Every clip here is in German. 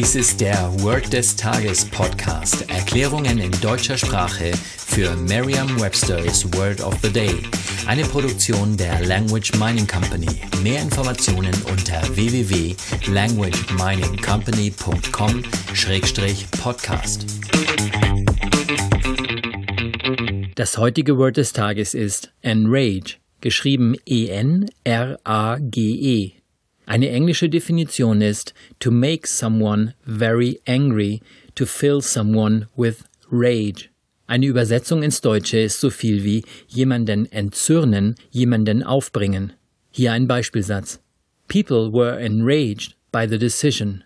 Dies ist der Word des Tages Podcast. Erklärungen in deutscher Sprache für Merriam-Webster's Word of the Day. Eine Produktion der Language Mining Company. Mehr Informationen unter www.languageminingcompany.com-podcast. Das heutige Word des Tages ist enrage, geschrieben E-N-R-A-G-E. Eine englische Definition ist to make someone very angry, to fill someone with rage. Eine Übersetzung ins Deutsche ist so viel wie jemanden entzürnen, jemanden aufbringen. Hier ein Beispielsatz. People were enraged by the decision.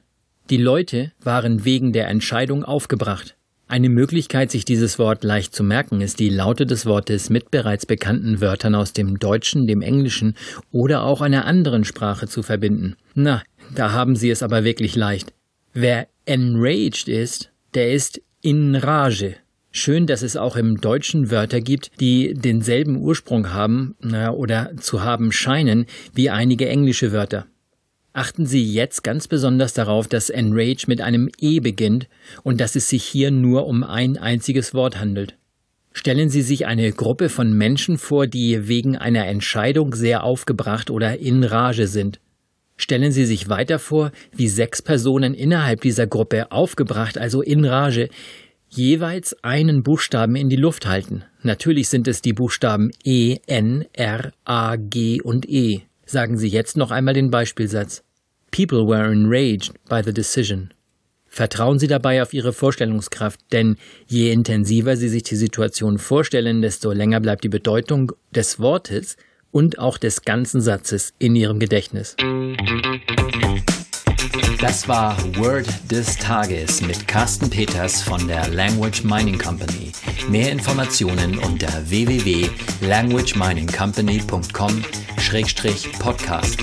Die Leute waren wegen der Entscheidung aufgebracht. Eine Möglichkeit, sich dieses Wort leicht zu merken, ist die Laute des Wortes mit bereits bekannten Wörtern aus dem Deutschen, dem Englischen oder auch einer anderen Sprache zu verbinden. Na, da haben Sie es aber wirklich leicht. Wer enraged ist, der ist in Rage. Schön, dass es auch im Deutschen Wörter gibt, die denselben Ursprung haben oder zu haben scheinen wie einige englische Wörter. Achten Sie jetzt ganz besonders darauf, dass Enrage mit einem E beginnt und dass es sich hier nur um ein einziges Wort handelt. Stellen Sie sich eine Gruppe von Menschen vor, die wegen einer Entscheidung sehr aufgebracht oder in Rage sind. Stellen Sie sich weiter vor, wie sechs Personen innerhalb dieser Gruppe aufgebracht, also in Rage, jeweils einen Buchstaben in die Luft halten. Natürlich sind es die Buchstaben E, N, R, A, G und E. Sagen Sie jetzt noch einmal den Beispielsatz. People were enraged by the decision. Vertrauen Sie dabei auf Ihre Vorstellungskraft, denn je intensiver Sie sich die Situation vorstellen, desto länger bleibt die Bedeutung des Wortes und auch des ganzen Satzes in Ihrem Gedächtnis. Das war Word des Tages mit Carsten Peters von der Language Mining Company. Mehr Informationen unter www.languageminingcompany.com-podcast.